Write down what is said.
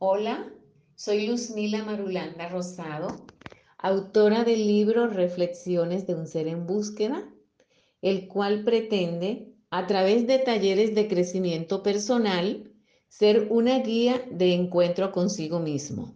Hola, soy Luzmila Marulanda Rosado, autora del libro Reflexiones de un ser en búsqueda, el cual pretende, a través de talleres de crecimiento personal, ser una guía de encuentro consigo mismo.